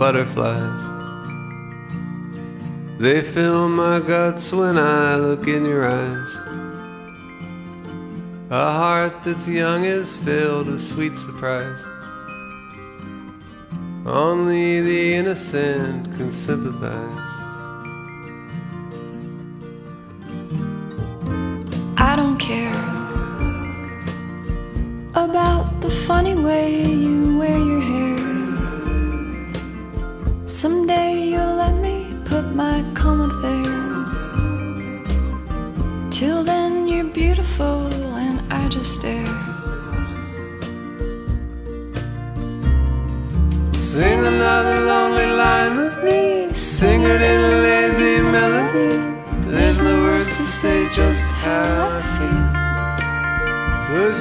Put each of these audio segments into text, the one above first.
Butterflies. They fill my guts when I look in your eyes. A heart that's young is filled with sweet surprise. Only the innocent can sympathize.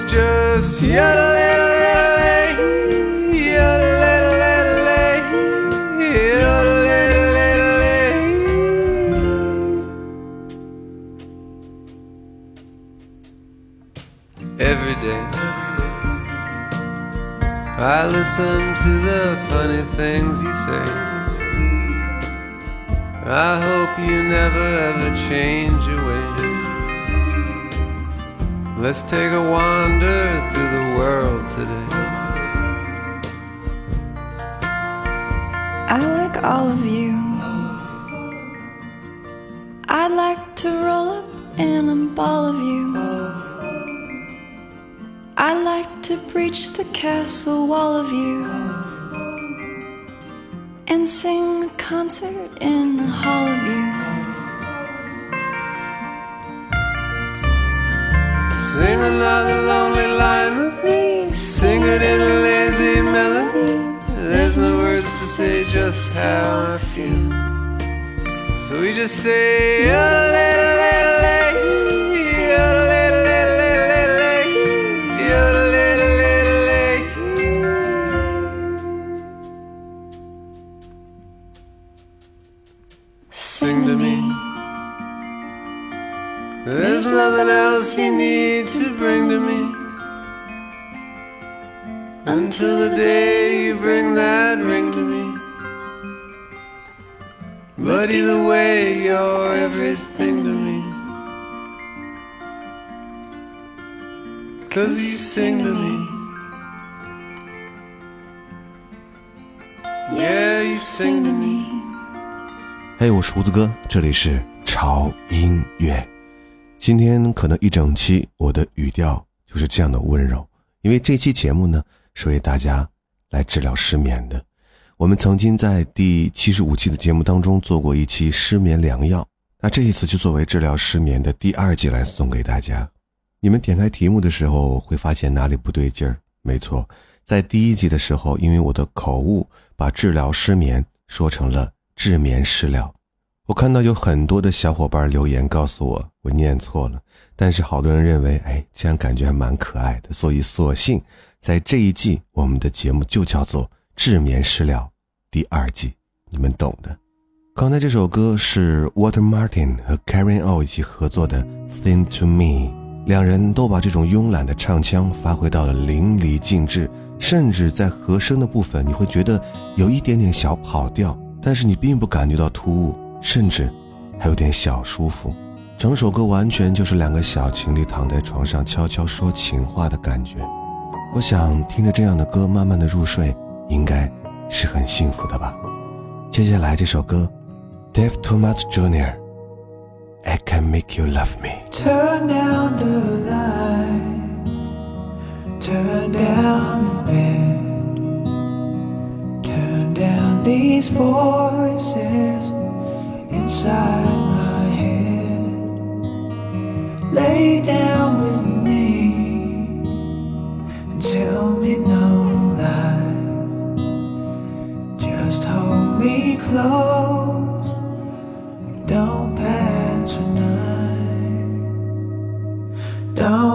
Just yodel, yodel, yodel, yodel, yodel, Every day I listen to the funny things you say. I hope you never ever change your. Let's take a wander through the world today. I like all of you. I'd like to roll up in a ball of you. I'd like to breach the castle wall of you and sing a concert in the hall of you. Just how I feel. So we just say, Sing to me. There's nothing else you need to bring to me until the day you bring that But either way, you're everything to me. Cause you sing to me. Yeah, you sing to me. 嘿，我是胡子哥，这里是潮音乐。今天可能一整期我的语调就是这样的温柔，因为这期节目呢是为大家来治疗失眠的。我们曾经在第七十五期的节目当中做过一期失眠良药，那这一次就作为治疗失眠的第二季来送给大家。你们点开题目的时候会发现哪里不对劲儿？没错，在第一集的时候，因为我的口误，把治疗失眠说成了治眠食疗。我看到有很多的小伙伴留言告诉我我念错了，但是好多人认为，哎，这样感觉还蛮可爱的，所以索性在这一季我们的节目就叫做治眠食疗第二季，你们懂的。刚才这首歌是 Water Martin 和 Karen O 一起合作的《Thing to Me》，两人都把这种慵懒的唱腔发挥到了淋漓尽致，甚至在和声的部分，你会觉得有一点点小跑调，但是你并不感觉到突兀。甚至还有点小舒服，整首歌完全就是两个小情侣躺在床上悄悄说情话的感觉。我想听着这样的歌慢慢的入睡，应该是很幸福的吧？接下来这首歌，Dave Thomas i Can Make You Love me. Turn down the lights, turn down the bed, turn down these voices inside my head. Lay down with me and tell me no lies. close. Don't patronize. Don't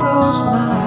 close my eyes.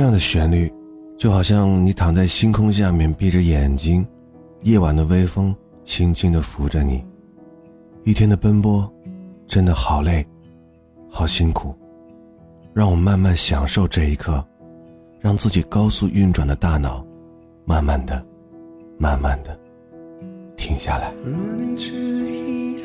这样的旋律，就好像你躺在星空下面，闭着眼睛，夜晚的微风轻轻地拂着你。一天的奔波，真的好累，好辛苦。让我慢慢享受这一刻，让自己高速运转的大脑，慢慢的，慢慢的停下来。run into the heat,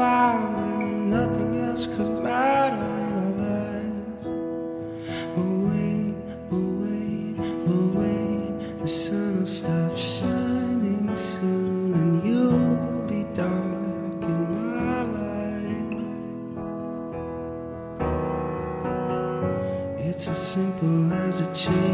found, and nothing else could matter in our lives. But wait, but wait, but wait, the sun will stop shining soon, and you'll be dark in my life. It's as simple as a change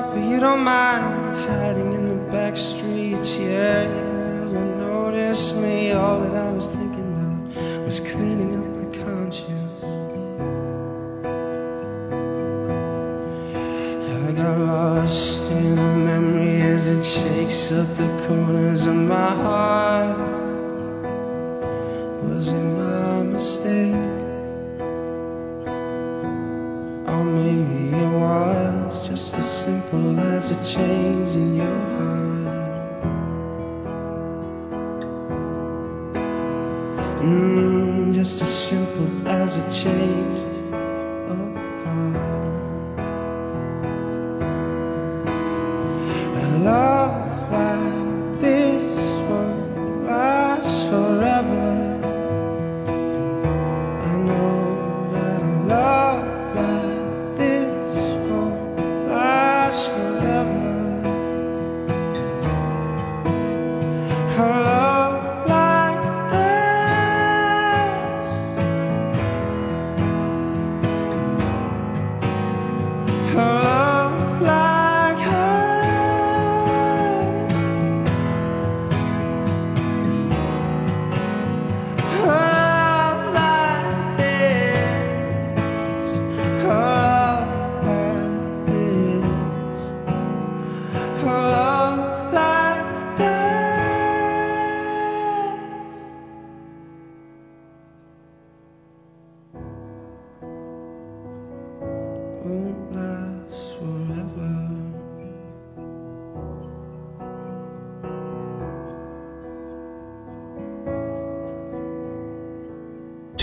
dark, but you don't mind hiding in the back streets. Yeah, you never noticed me. All that I was thinking about was cleaning up my conscience. I got lost in a memory as it shakes up the corners of my heart. Was it my mistake? A change in your heart. Mm, just as simple as a change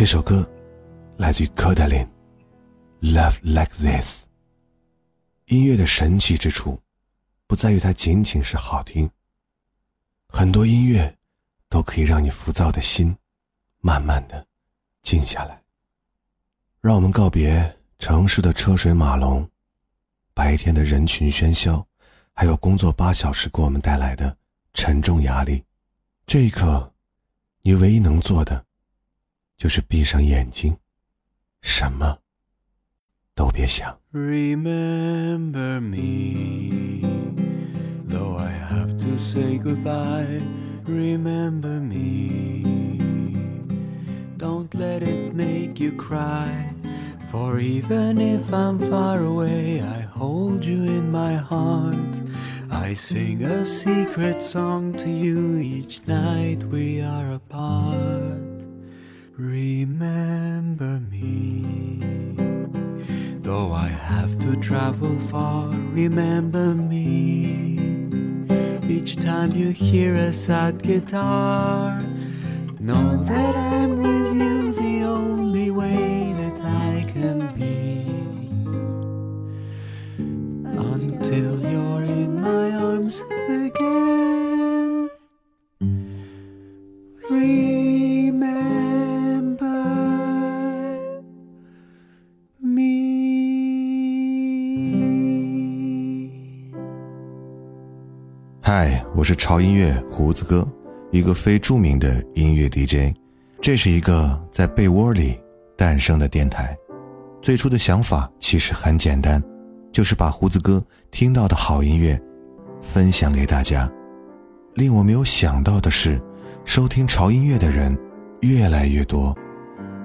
这首歌来自于柯达林，《Love Like This》。音乐的神奇之处，不在于它仅仅是好听。很多音乐都可以让你浮躁的心，慢慢的静下来。让我们告别城市的车水马龙，白天的人群喧嚣，还有工作八小时给我们带来的沉重压力。这一刻，你唯一能做的，就是闭上眼睛，什么都别想。 Remember me, though I have to say goodbye. Remember me, don't let it make you cry. For even if I'm far away, I hold you in my heart. I sing a secret song to you each night we are apart. Remember me. Though I have to travel far, remember me. Each time you hear a sad guitar, know that I'm with 是潮音乐胡子哥，一个非著名的音乐 DJ。这是一个在被窝里诞生的电台。最初的想法其实很简单，就是把胡子哥听到的好音乐分享给大家。令我没有想到的是，收听潮音乐的人越来越多。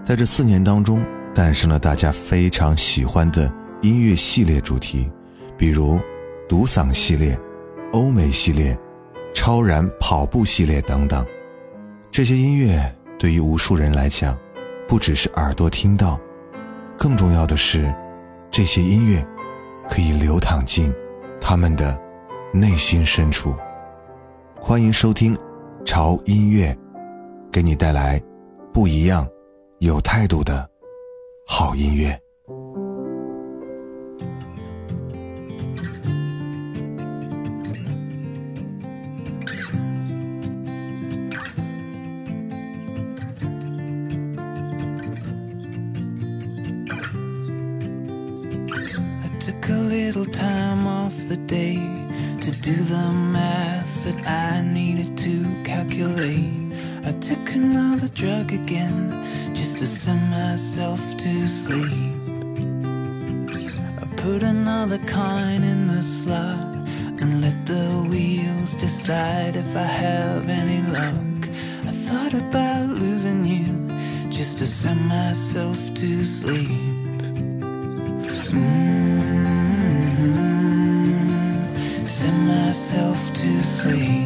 在这四年当中，诞生了大家非常喜欢的音乐系列主题，比如独嗓系列、欧美系列、超燃跑步系列等等。这些音乐对于无数人来讲，不只是耳朵听到，更重要的是，这些音乐可以流淌进他们的内心深处。欢迎收听潮音乐，给你带来不一样、有态度的好音乐。Just to send myself to sleep. I put another coin in the slot and let the wheels decide if I have any luck. I thought about losing you just to send myself to sleep. Mm-hmm. Send myself to sleep.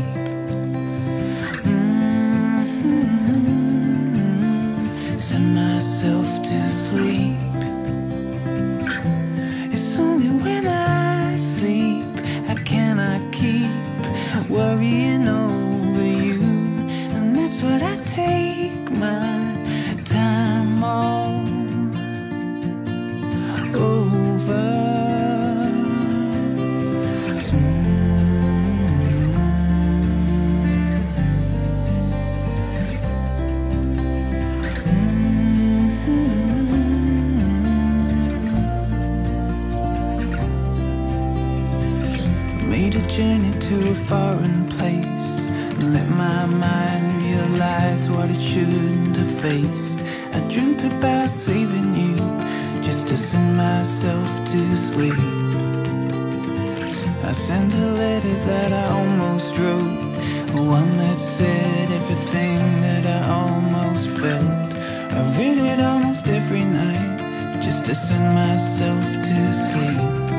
And let my mind realize what it shouldn't have faced. I dreamt about saving you just to send myself to sleep. I sent a letter that I almost wrote, one that said everything that I almost felt. I read it almost every night just to send myself to sleep.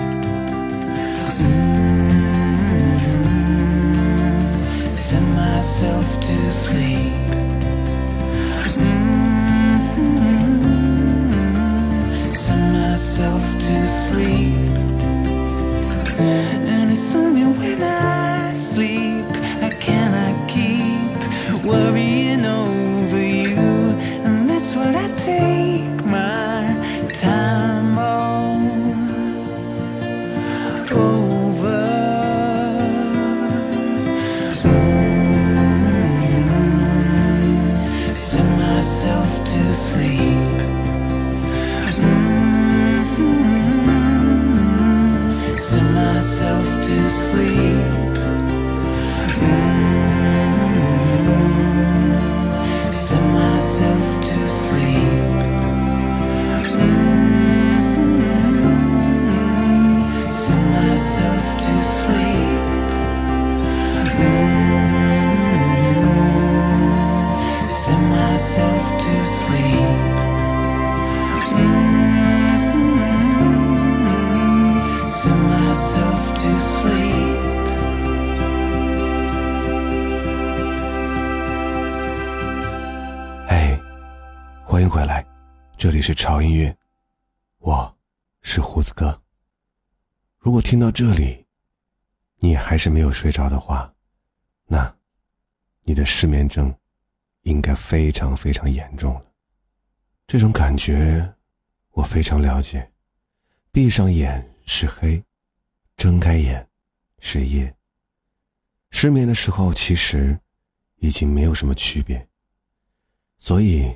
Myself to sleep. Mm-hmm. Send myself to sleep. And it's only when I sleep I cannot keep worrying 欢迎回来，这里是潮音乐，我是胡子哥。如果听到这里，你还是没有睡着的话，那你的失眠症应该非常非常严重了。这种感觉我非常了解。闭上眼是黑，睁开眼是夜。失眠的时候，其实已经没有什么区别。所以，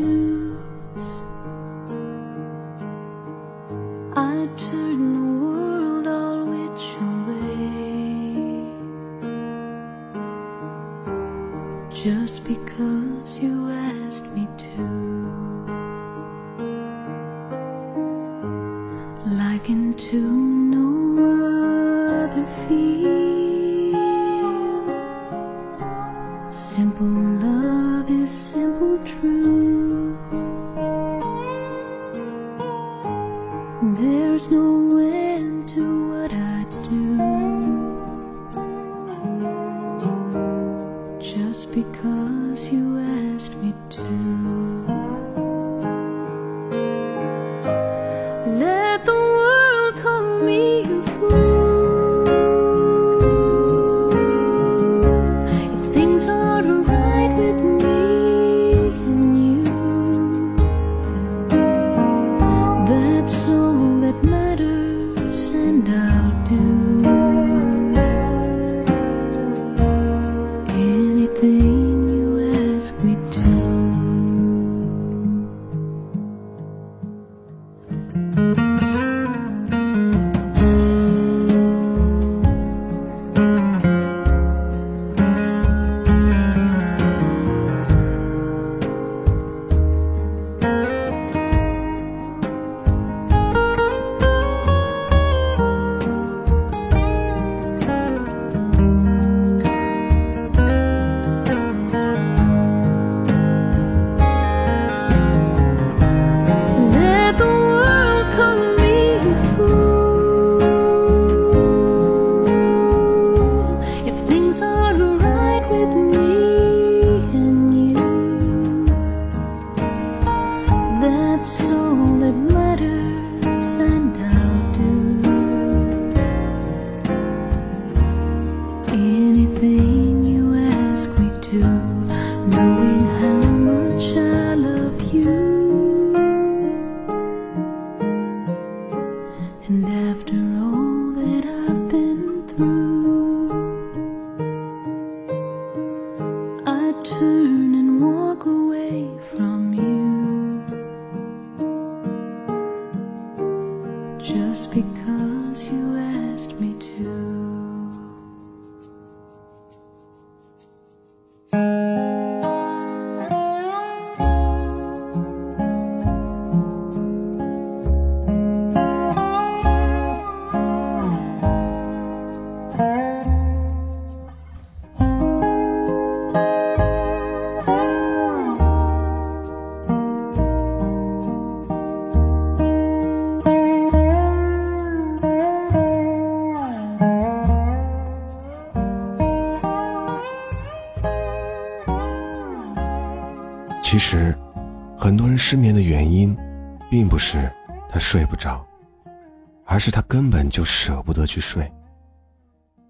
是他根本就舍不得去睡，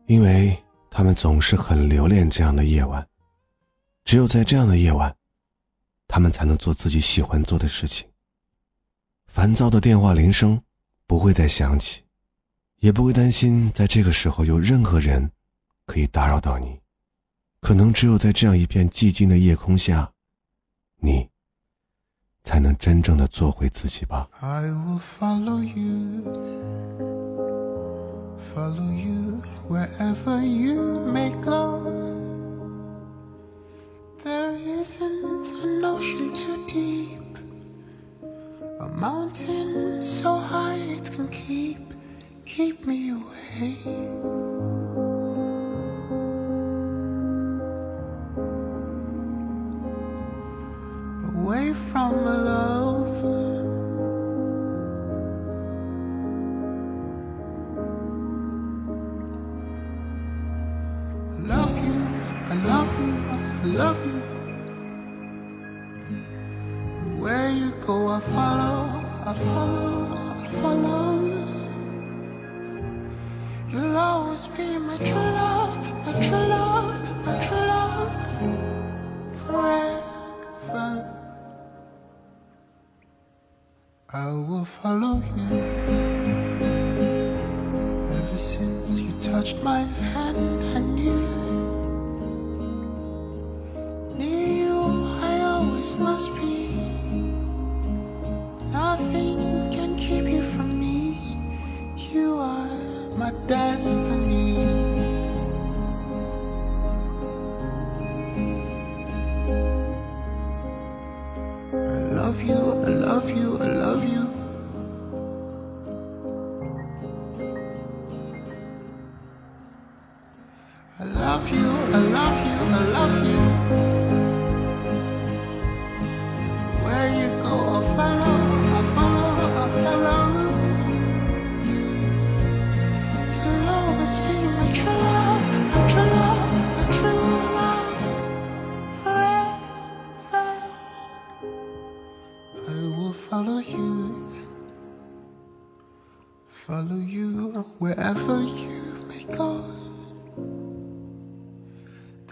因为他们总是很留恋这样的夜晚。只有在这样的夜晚，他们才能做自己喜欢做的事情。烦躁的电话铃声不会再响起，也不会担心在这个时候有任何人可以打扰到你。可能只有在这样一片寂静的夜空下，你才能真正的做回自己吧。I will follow you, follow you wherever you may go. There isn't an ocean too deep, a mountain so high it can keep, keep me away. Away touched my hand, I knew. Near you, I always must be. Follow you wherever you may go.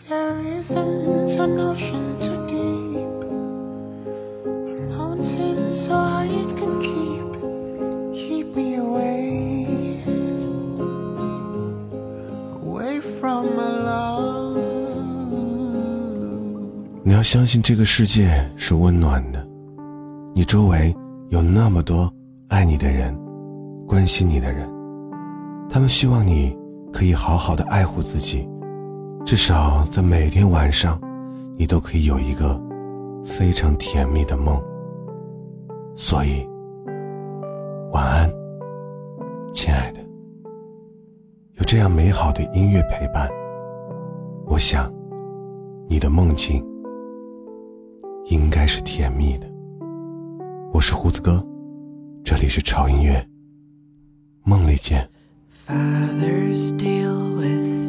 There isn't an ocean too deep, a mountain so high it can keep, keep me away, away from my love. 你要相信这个世界是温暖的，你周围有那么多爱你的人，关心你的人，他们希望你可以好好的爱护自己，至少在每天晚上，你都可以有一个非常甜蜜的梦。所以，晚安，亲爱的。有这样美好的音乐陪伴，我想，你的梦境应该是甜蜜的。我是胡子哥，这里是潮音乐，梦里见。Fathers deal with